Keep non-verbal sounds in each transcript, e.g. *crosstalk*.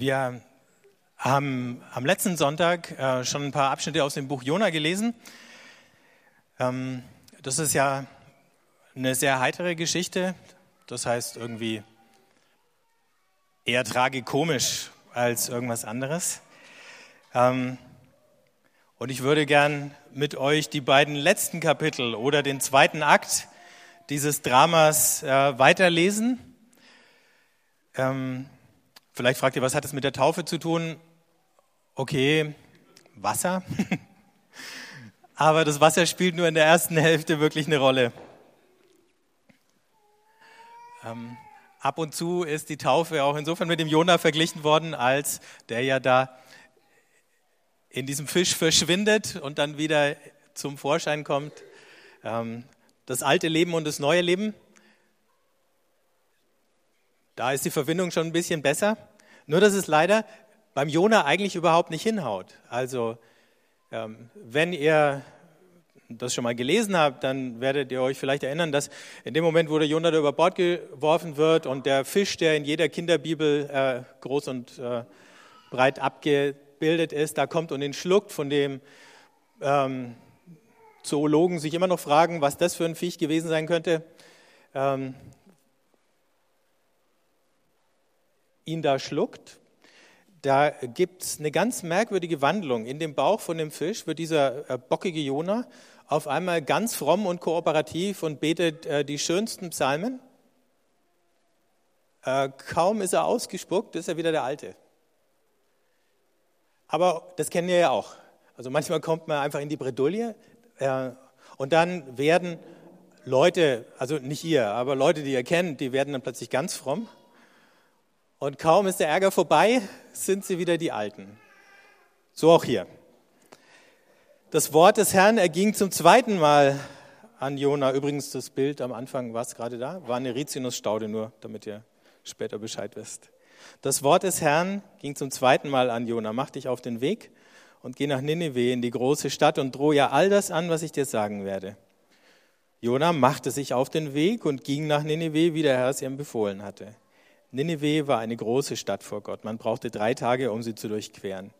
Wir haben am letzten Sonntag äh, schon ein paar Abschnitte aus dem Buch Jona gelesen. Ähm, das ist ja eine sehr heitere Geschichte. Das heißt irgendwie eher tragikomisch als irgendwas anderes. Ähm, und ich würde gern mit euch die beiden letzten Kapitel oder den zweiten Akt dieses Dramas äh, weiterlesen. Ähm, Vielleicht fragt ihr, was hat es mit der Taufe zu tun? Okay, Wasser. *laughs* Aber das Wasser spielt nur in der ersten Hälfte wirklich eine Rolle. Ähm, ab und zu ist die Taufe auch insofern mit dem Jona verglichen worden, als der ja da in diesem Fisch verschwindet und dann wieder zum Vorschein kommt. Ähm, das alte Leben und das neue Leben. Da ist die Verbindung schon ein bisschen besser. Nur, dass es leider beim Jona eigentlich überhaupt nicht hinhaut. Also, ähm, wenn ihr das schon mal gelesen habt, dann werdet ihr euch vielleicht erinnern, dass in dem Moment, wo der Jona da über Bord geworfen wird und der Fisch, der in jeder Kinderbibel äh, groß und äh, breit abgebildet ist, da kommt und ihn schluckt, von dem ähm, Zoologen sich immer noch fragen, was das für ein Viech gewesen sein könnte. Ähm, ihn da schluckt, da gibt es eine ganz merkwürdige Wandlung. In dem Bauch von dem Fisch wird dieser äh, bockige Jona auf einmal ganz fromm und kooperativ und betet äh, die schönsten Psalmen. Äh, kaum ist er ausgespuckt, ist er wieder der Alte. Aber das kennen wir ja auch. Also manchmal kommt man einfach in die Bredouille und dann werden Leute, also nicht ihr, aber Leute, die ihr kennt, die werden dann plötzlich ganz fromm und kaum ist der Ärger vorbei, sind sie wieder die Alten. So auch hier. Das Wort des Herrn erging zum zweiten Mal an Jona. Übrigens, das Bild am Anfang, war es gerade da? War eine Rizinusstaude, nur damit ihr später Bescheid wisst. Das Wort des Herrn ging zum zweiten Mal an Jona. Mach dich auf den Weg und geh nach Nineveh in die große Stadt und drohe ja all das an, was ich dir sagen werde. Jona machte sich auf den Weg und ging nach Nineveh, wie der Herr es ihm befohlen hatte. Nineveh war eine große Stadt vor Gott. Man brauchte drei Tage, um sie zu durchqueren.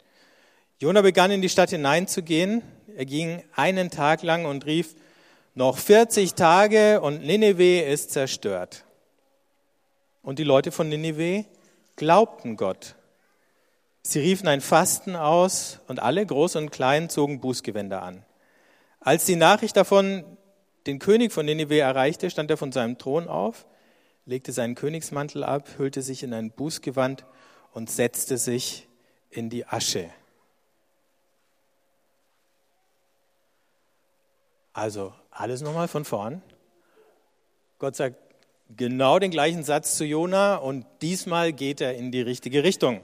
Jona begann in die Stadt hineinzugehen. Er ging einen Tag lang und rief, noch 40 Tage und Nineveh ist zerstört. Und die Leute von Nineveh glaubten Gott. Sie riefen ein Fasten aus und alle, groß und klein, zogen Bußgewänder an. Als die Nachricht davon den König von Nineveh erreichte, stand er von seinem Thron auf legte seinen Königsmantel ab, hüllte sich in ein Bußgewand und setzte sich in die Asche. Also alles nochmal von vorn. Gott sagt genau den gleichen Satz zu Jona und diesmal geht er in die richtige Richtung,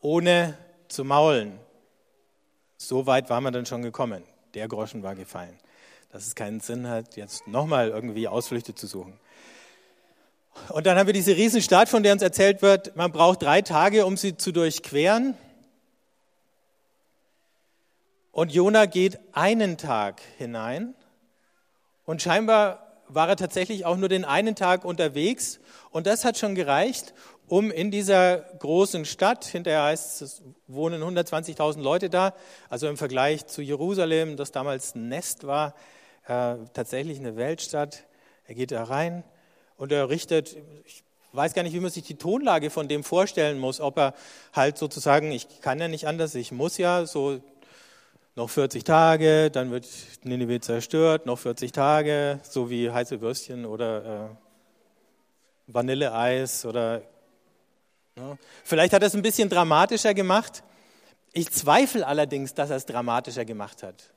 ohne zu maulen. So weit war man dann schon gekommen. Der Groschen war gefallen. Dass es keinen Sinn hat, jetzt nochmal irgendwie Ausflüchte zu suchen. Und dann haben wir diese Riesenstadt, von der uns erzählt wird, man braucht drei Tage, um sie zu durchqueren. Und Jona geht einen Tag hinein. Und scheinbar war er tatsächlich auch nur den einen Tag unterwegs. Und das hat schon gereicht, um in dieser großen Stadt, hinterher heißt es, es wohnen 120.000 Leute da, also im Vergleich zu Jerusalem, das damals ein Nest war, äh, tatsächlich eine Weltstadt. Er geht da rein und er richtet, ich weiß gar nicht, wie man sich die Tonlage von dem vorstellen muss, ob er halt sozusagen, ich kann ja nicht anders, ich muss ja so noch 40 Tage, dann wird Nineveh zerstört, noch 40 Tage, so wie heiße Würstchen oder äh, Vanilleeis oder ja. vielleicht hat er es ein bisschen dramatischer gemacht. Ich zweifle allerdings, dass er es dramatischer gemacht hat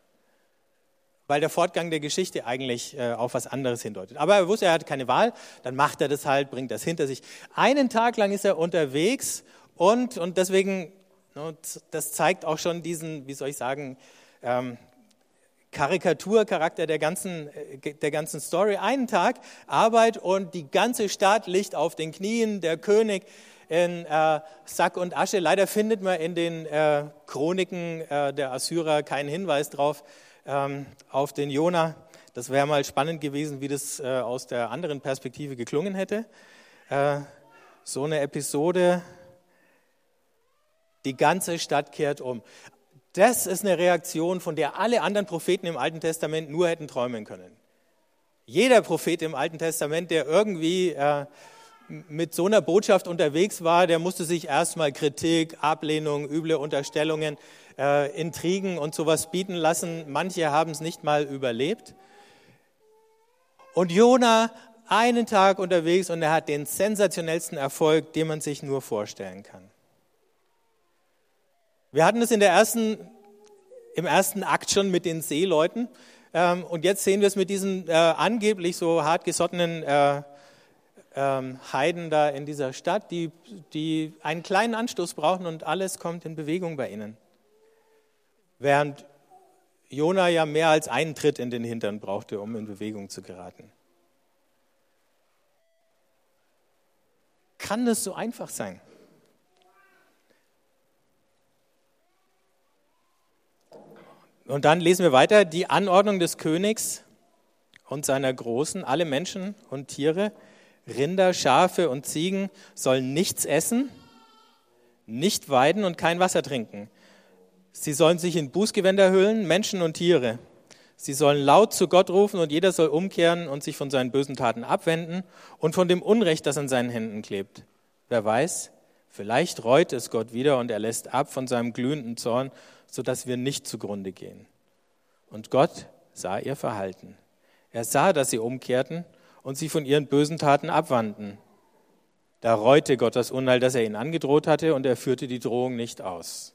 weil der Fortgang der Geschichte eigentlich äh, auf was anderes hindeutet. Aber er wusste, er hat keine Wahl, dann macht er das halt, bringt das hinter sich. Einen Tag lang ist er unterwegs und, und deswegen, ne, das zeigt auch schon diesen, wie soll ich sagen, ähm, Karikaturcharakter der ganzen, äh, der ganzen Story. Einen Tag Arbeit und die ganze Stadt liegt auf den Knien, der König in äh, Sack und Asche. Leider findet man in den äh, Chroniken äh, der Assyrer keinen Hinweis darauf, ähm, auf den Jona. Das wäre mal spannend gewesen, wie das äh, aus der anderen Perspektive geklungen hätte. Äh, so eine Episode Die ganze Stadt kehrt um. Das ist eine Reaktion, von der alle anderen Propheten im Alten Testament nur hätten träumen können. Jeder Prophet im Alten Testament, der irgendwie äh, mit so einer Botschaft unterwegs war, der musste sich erstmal Kritik, Ablehnung, üble Unterstellungen, äh, Intrigen und sowas bieten lassen. Manche haben es nicht mal überlebt. Und Jona einen Tag unterwegs und er hat den sensationellsten Erfolg, den man sich nur vorstellen kann. Wir hatten es in der ersten, im ersten Akt schon mit den Seeleuten. Ähm, und jetzt sehen wir es mit diesen äh, angeblich so hartgesottenen äh, ähm, Heiden da in dieser Stadt, die, die einen kleinen Anstoß brauchen und alles kommt in Bewegung bei ihnen. Während Jona ja mehr als einen Tritt in den Hintern brauchte, um in Bewegung zu geraten. Kann das so einfach sein? Und dann lesen wir weiter, die Anordnung des Königs und seiner Großen, alle Menschen und Tiere, Rinder, Schafe und Ziegen sollen nichts essen, nicht weiden und kein Wasser trinken. Sie sollen sich in Bußgewänder hüllen, Menschen und Tiere. Sie sollen laut zu Gott rufen und jeder soll umkehren und sich von seinen bösen Taten abwenden und von dem Unrecht, das an seinen Händen klebt. Wer weiß, vielleicht reut es Gott wieder und er lässt ab von seinem glühenden Zorn, sodass wir nicht zugrunde gehen. Und Gott sah ihr Verhalten. Er sah, dass sie umkehrten und sie von ihren bösen Taten abwandten. Da reute Gott das Unheil, das er ihnen angedroht hatte, und er führte die Drohung nicht aus.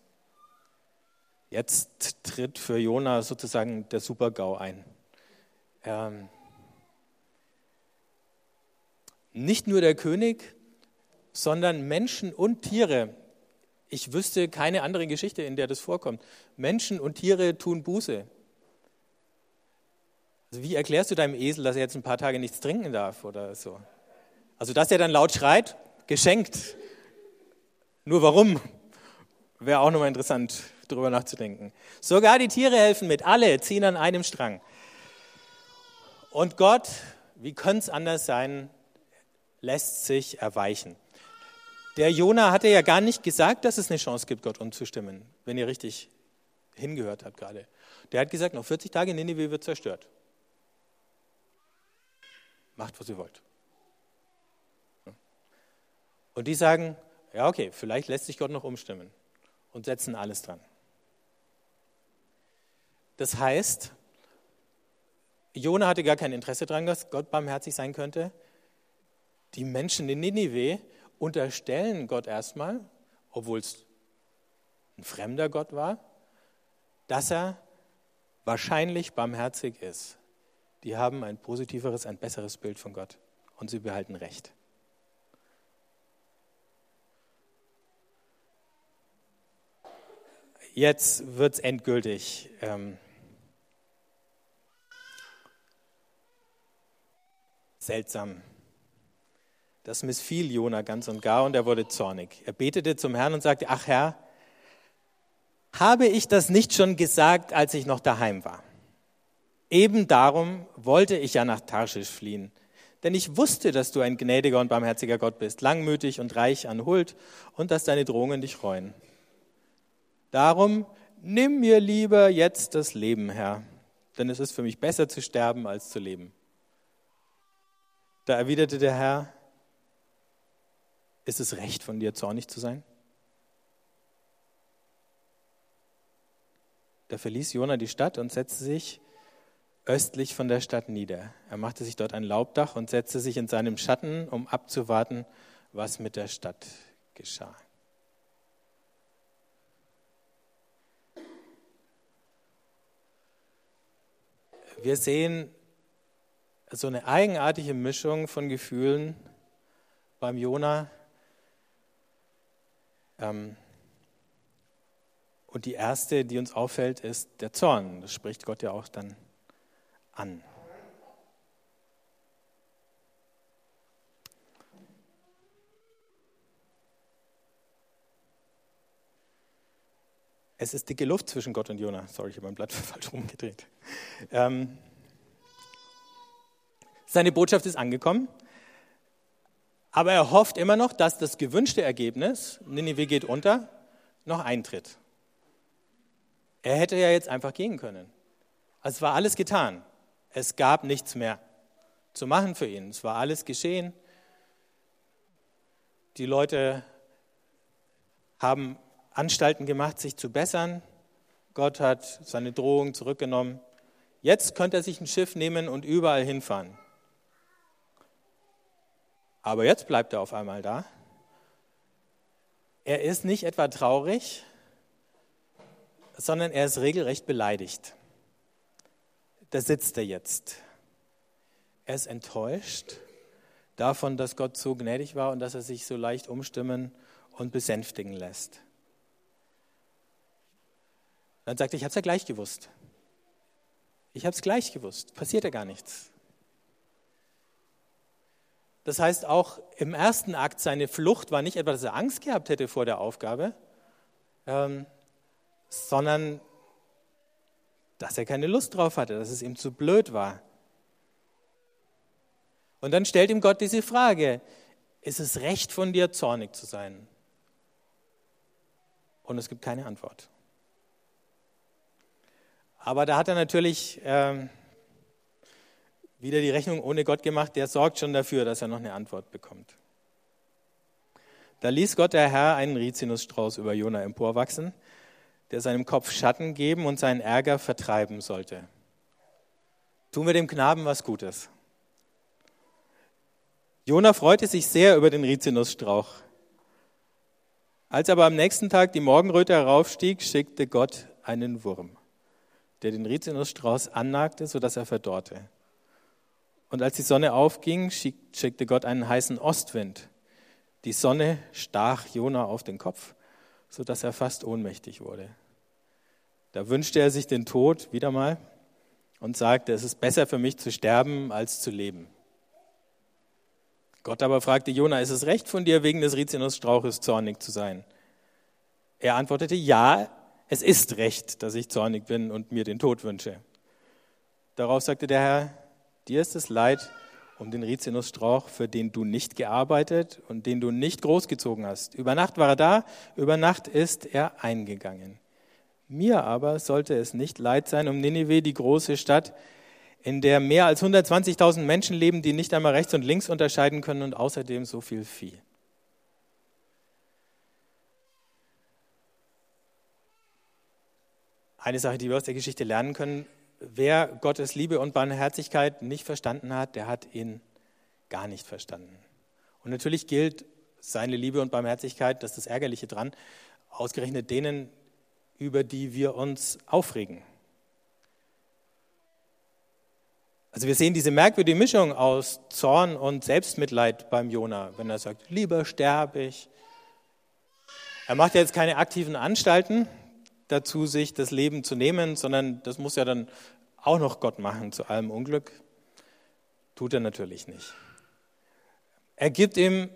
Jetzt tritt für Jona sozusagen der Super-GAU ein. Ähm, nicht nur der König, sondern Menschen und Tiere. Ich wüsste keine andere Geschichte, in der das vorkommt. Menschen und Tiere tun Buße. Also wie erklärst du deinem Esel, dass er jetzt ein paar Tage nichts trinken darf oder so? Also dass er dann laut schreit, geschenkt. Nur warum? Wäre auch nochmal interessant, darüber nachzudenken. Sogar die Tiere helfen mit, alle ziehen an einem Strang. Und Gott, wie könnte es anders sein, lässt sich erweichen. Der Jona hatte ja gar nicht gesagt, dass es eine Chance gibt, Gott umzustimmen, wenn ihr richtig hingehört habt gerade. Der hat gesagt, noch 40 Tage Ninive wird zerstört. Macht, was ihr wollt. Und die sagen, ja, okay, vielleicht lässt sich Gott noch umstimmen und setzen alles dran. Das heißt, Jona hatte gar kein Interesse daran, dass Gott barmherzig sein könnte. Die Menschen in Ninive unterstellen Gott erstmal, obwohl es ein fremder Gott war, dass er wahrscheinlich barmherzig ist die haben ein positiveres, ein besseres Bild von Gott und sie behalten Recht. Jetzt wird es endgültig. Ähm, seltsam. Das missfiel Jona ganz und gar und er wurde zornig. Er betete zum Herrn und sagte, ach Herr, habe ich das nicht schon gesagt, als ich noch daheim war? Eben darum wollte ich ja nach Tarschisch fliehen. Denn ich wusste, dass du ein gnädiger und barmherziger Gott bist, langmütig und reich an Huld und dass deine Drohungen dich freuen. Darum nimm mir lieber jetzt das Leben, Herr, denn es ist für mich besser zu sterben als zu leben. Da erwiderte der Herr, ist es recht von dir, zornig zu sein? Da verließ Jona die Stadt und setzte sich östlich von der Stadt nieder. Er machte sich dort ein Laubdach und setzte sich in seinem Schatten, um abzuwarten, was mit der Stadt geschah. Wir sehen so eine eigenartige Mischung von Gefühlen beim Jona. Ähm, und die erste, die uns auffällt, ist der Zorn. Das spricht Gott ja auch dann an. Es ist dicke Luft zwischen Gott und Jona. Sorry, ich habe mein Blatt *laughs* falsch rumgedreht. Ähm, seine Botschaft ist angekommen, aber er hofft immer noch, dass das gewünschte Ergebnis, Ninive geht unter, noch eintritt. Er hätte ja jetzt einfach gehen können. Also es war alles getan. Es gab nichts mehr zu machen für ihn. Es war alles geschehen. Die Leute haben Anstalten gemacht, sich zu bessern. Gott hat seine Drohung zurückgenommen. Jetzt könnte er sich ein Schiff nehmen und überall hinfahren. Aber jetzt bleibt er auf einmal da. Er ist nicht etwa traurig, sondern er ist regelrecht beleidigt. Da sitzt er jetzt. Er ist enttäuscht davon, dass Gott so gnädig war und dass er sich so leicht umstimmen und besänftigen lässt. Dann sagt er, ich habe es ja gleich gewusst. Ich habe es gleich gewusst. Passiert ja gar nichts. Das heißt, auch im ersten Akt seine Flucht war nicht etwa, dass er Angst gehabt hätte vor der Aufgabe, ähm, sondern dass er keine Lust drauf hatte, dass es ihm zu blöd war. Und dann stellt ihm Gott diese Frage, ist es recht von dir, zornig zu sein? Und es gibt keine Antwort. Aber da hat er natürlich ähm, wieder die Rechnung ohne Gott gemacht, der sorgt schon dafür, dass er noch eine Antwort bekommt. Da ließ Gott der Herr einen Rizinusstrauß über Jona emporwachsen, der seinem Kopf Schatten geben und seinen Ärger vertreiben sollte. Tun wir dem Knaben was Gutes. Jona freute sich sehr über den Rizinusstrauch. Als aber am nächsten Tag die Morgenröte heraufstieg, schickte Gott einen Wurm, der den Rizinusstrauß annagte, sodass er verdorrte. Und als die Sonne aufging, schickte Gott einen heißen Ostwind. Die Sonne stach Jona auf den Kopf, sodass er fast ohnmächtig wurde. Da wünschte er sich den Tod wieder mal und sagte, es ist besser für mich zu sterben als zu leben. Gott aber fragte Jona, ist es recht von dir, wegen des Rizinusstrauches zornig zu sein? Er antwortete, ja, es ist recht, dass ich zornig bin und mir den Tod wünsche. Darauf sagte der Herr, dir ist es leid um den Rizinusstrauch, für den du nicht gearbeitet und den du nicht großgezogen hast. Über Nacht war er da, über Nacht ist er eingegangen. Mir aber sollte es nicht leid sein um Ninive, die große Stadt, in der mehr als 120.000 Menschen leben, die nicht einmal rechts und links unterscheiden können und außerdem so viel Vieh. Eine Sache, die wir aus der Geschichte lernen können, wer Gottes Liebe und Barmherzigkeit nicht verstanden hat, der hat ihn gar nicht verstanden. Und natürlich gilt seine Liebe und Barmherzigkeit, das ist das Ärgerliche dran, ausgerechnet denen, über die wir uns aufregen. Also wir sehen diese merkwürdige Mischung aus Zorn und Selbstmitleid beim Jona, wenn er sagt, lieber sterbe ich. Er macht ja jetzt keine aktiven Anstalten dazu, sich das Leben zu nehmen, sondern das muss ja dann auch noch Gott machen zu allem Unglück. Tut er natürlich nicht. Er gibt ihm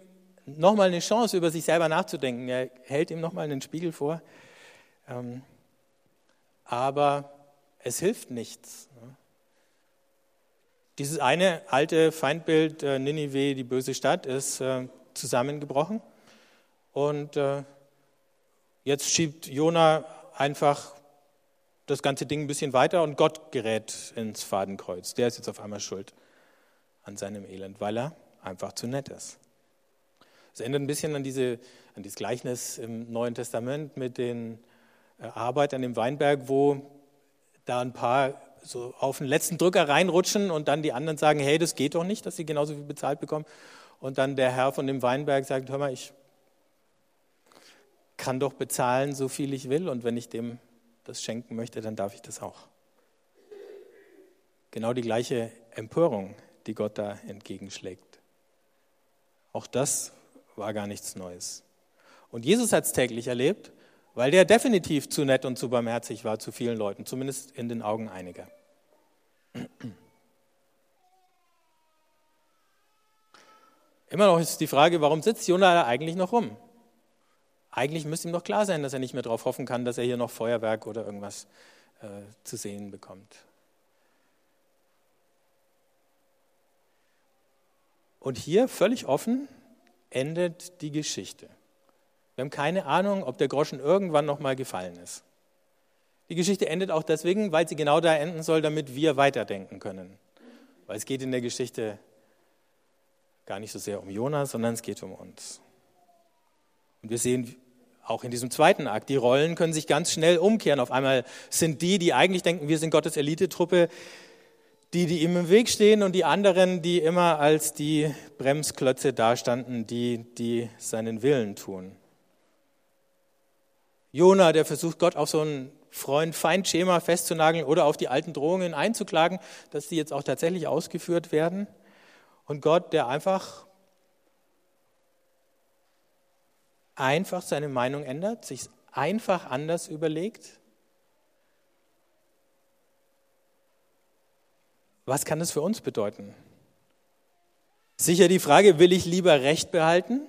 nochmal eine Chance, über sich selber nachzudenken. Er hält ihm nochmal einen Spiegel vor. Ähm, aber es hilft nichts. Dieses eine alte Feindbild äh, Ninive, die böse Stadt, ist äh, zusammengebrochen. Und äh, jetzt schiebt Jona einfach das ganze Ding ein bisschen weiter und Gott gerät ins Fadenkreuz. Der ist jetzt auf einmal schuld an seinem Elend, weil er einfach zu nett ist. Es erinnert ein bisschen an, diese, an dieses Gleichnis im Neuen Testament mit den Arbeitern im Weinberg, wo da ein paar so auf den letzten Drücker reinrutschen und dann die anderen sagen, hey, das geht doch nicht, dass sie genauso viel bezahlt bekommen. Und dann der Herr von dem Weinberg sagt, hör mal, ich kann doch bezahlen, so viel ich will und wenn ich dem das schenken möchte, dann darf ich das auch. Genau die gleiche Empörung, die Gott da entgegenschlägt. Auch das war gar nichts Neues. Und Jesus hat es täglich erlebt weil der definitiv zu nett und zu barmherzig war zu vielen Leuten, zumindest in den Augen einiger. Immer noch ist die Frage, warum sitzt Jonah da eigentlich noch rum? Eigentlich müsste ihm doch klar sein, dass er nicht mehr darauf hoffen kann, dass er hier noch Feuerwerk oder irgendwas äh, zu sehen bekommt. Und hier völlig offen endet die Geschichte. Wir haben keine Ahnung, ob der Groschen irgendwann nochmal gefallen ist. Die Geschichte endet auch deswegen, weil sie genau da enden soll, damit wir weiterdenken können. Weil es geht in der Geschichte gar nicht so sehr um Jonas, sondern es geht um uns. Und wir sehen auch in diesem zweiten Akt, die Rollen können sich ganz schnell umkehren. Auf einmal sind die, die eigentlich denken, wir sind Gottes Elitetruppe, die, die ihm im Weg stehen und die anderen, die immer als die Bremsklötze dastanden, die, die seinen Willen tun. Jona, der versucht, Gott auf so ein Freund-Feind-Schema festzunageln oder auf die alten Drohungen einzuklagen, dass die jetzt auch tatsächlich ausgeführt werden. Und Gott, der einfach, einfach seine Meinung ändert, sich einfach anders überlegt. Was kann das für uns bedeuten? Sicher die Frage, will ich lieber Recht behalten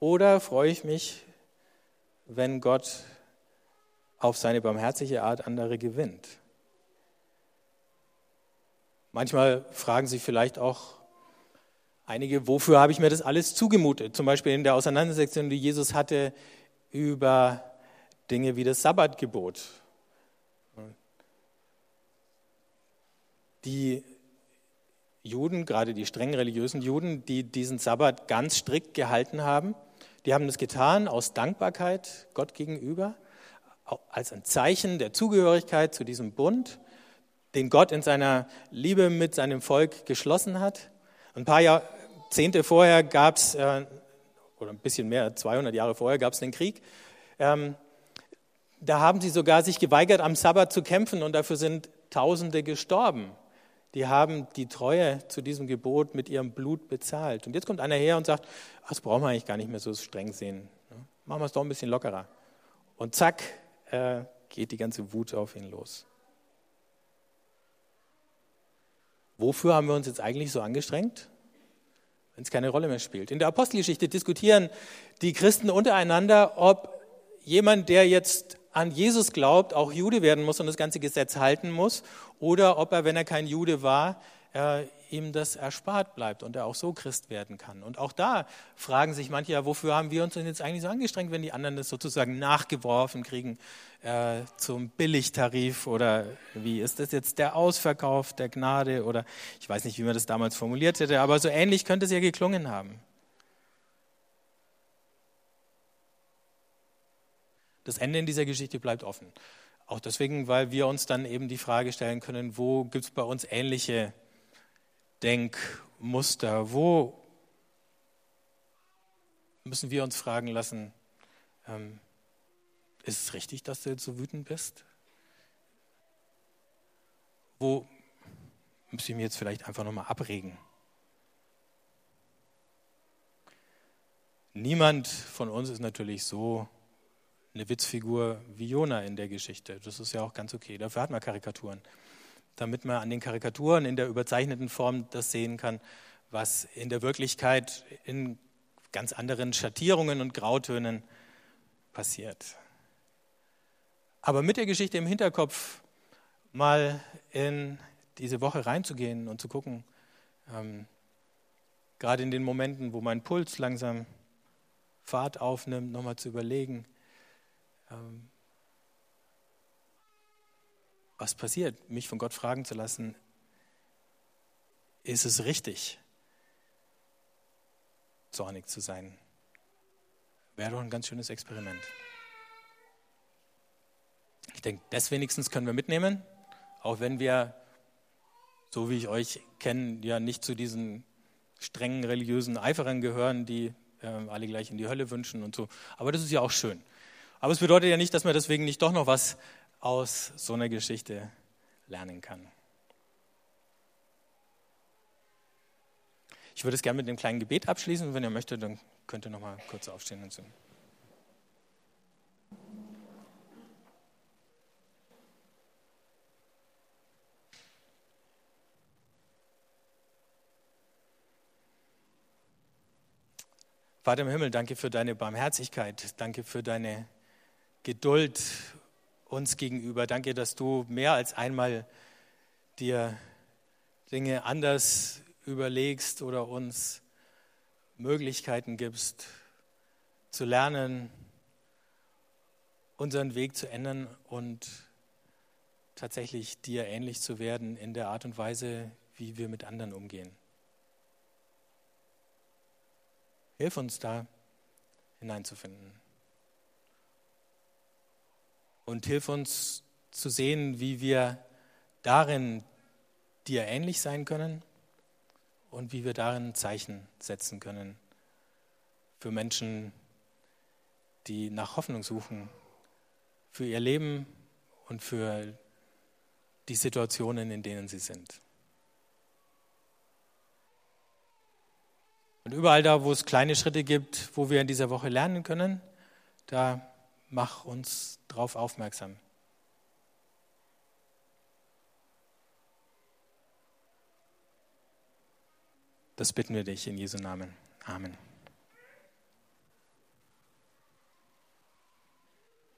oder freue ich mich, wenn Gott auf seine barmherzige Art andere gewinnt. Manchmal fragen sich vielleicht auch einige, wofür habe ich mir das alles zugemutet? Zum Beispiel in der Auseinandersetzung, die Jesus hatte über Dinge wie das Sabbatgebot. Die Juden, gerade die streng religiösen Juden, die diesen Sabbat ganz strikt gehalten haben, die haben das getan aus Dankbarkeit Gott gegenüber als ein Zeichen der Zugehörigkeit zu diesem Bund, den Gott in seiner Liebe mit seinem Volk geschlossen hat. Ein paar Jahrzehnte vorher gab es, äh, oder ein bisschen mehr, 200 Jahre vorher gab es den Krieg. Ähm, da haben sie sogar sich geweigert, am Sabbat zu kämpfen und dafür sind Tausende gestorben. Die haben die Treue zu diesem Gebot mit ihrem Blut bezahlt. Und jetzt kommt einer her und sagt, ach, das brauchen wir eigentlich gar nicht mehr so streng sehen. Machen wir es doch ein bisschen lockerer. Und zack, äh, geht die ganze Wut auf ihn los. Wofür haben wir uns jetzt eigentlich so angestrengt, wenn es keine Rolle mehr spielt? In der Apostelgeschichte diskutieren die Christen untereinander, ob jemand, der jetzt an Jesus glaubt, auch Jude werden muss und das ganze Gesetz halten muss, oder ob er, wenn er kein Jude war, äh, ihm das erspart bleibt und er auch so Christ werden kann. Und auch da fragen sich manche ja, wofür haben wir uns denn jetzt eigentlich so angestrengt, wenn die anderen das sozusagen nachgeworfen kriegen äh, zum Billigtarif oder wie ist das jetzt der Ausverkauf der Gnade oder ich weiß nicht, wie man das damals formuliert hätte, aber so ähnlich könnte es ja geklungen haben. Das Ende in dieser Geschichte bleibt offen. Auch deswegen, weil wir uns dann eben die Frage stellen können, wo gibt es bei uns ähnliche Denkmuster? Wo müssen wir uns fragen lassen, ähm, ist es richtig, dass du jetzt so wütend bist? Wo muss ich mich jetzt vielleicht einfach nochmal abregen? Niemand von uns ist natürlich so eine Witzfigur wie Jona in der Geschichte. Das ist ja auch ganz okay. Dafür hat man Karikaturen damit man an den Karikaturen in der überzeichneten Form das sehen kann, was in der Wirklichkeit in ganz anderen Schattierungen und Grautönen passiert. Aber mit der Geschichte im Hinterkopf mal in diese Woche reinzugehen und zu gucken, ähm, gerade in den Momenten, wo mein Puls langsam Fahrt aufnimmt, nochmal zu überlegen, ähm, was passiert, mich von Gott fragen zu lassen, ist es richtig, zornig zu sein? Wäre doch ein ganz schönes Experiment. Ich denke, das wenigstens können wir mitnehmen, auch wenn wir, so wie ich euch kenne, ja nicht zu diesen strengen religiösen Eiferern gehören, die äh, alle gleich in die Hölle wünschen und so. Aber das ist ja auch schön. Aber es bedeutet ja nicht, dass man deswegen nicht doch noch was aus so einer Geschichte lernen kann. Ich würde es gerne mit einem kleinen Gebet abschließen. Wenn ihr möchtet, dann könnt ihr noch mal kurz aufstehen und so. Vater im Himmel, danke für deine Barmherzigkeit, danke für deine Geduld uns gegenüber. Danke, dass du mehr als einmal dir Dinge anders überlegst oder uns Möglichkeiten gibst, zu lernen, unseren Weg zu ändern und tatsächlich dir ähnlich zu werden in der Art und Weise, wie wir mit anderen umgehen. Hilf uns da hineinzufinden. Und hilf uns zu sehen, wie wir darin dir ähnlich sein können und wie wir darin Zeichen setzen können für Menschen, die nach Hoffnung suchen, für ihr Leben und für die Situationen, in denen sie sind. Und überall da, wo es kleine Schritte gibt, wo wir in dieser Woche lernen können, da mach uns drauf aufmerksam. Das bitten wir dich in Jesu Namen. Amen.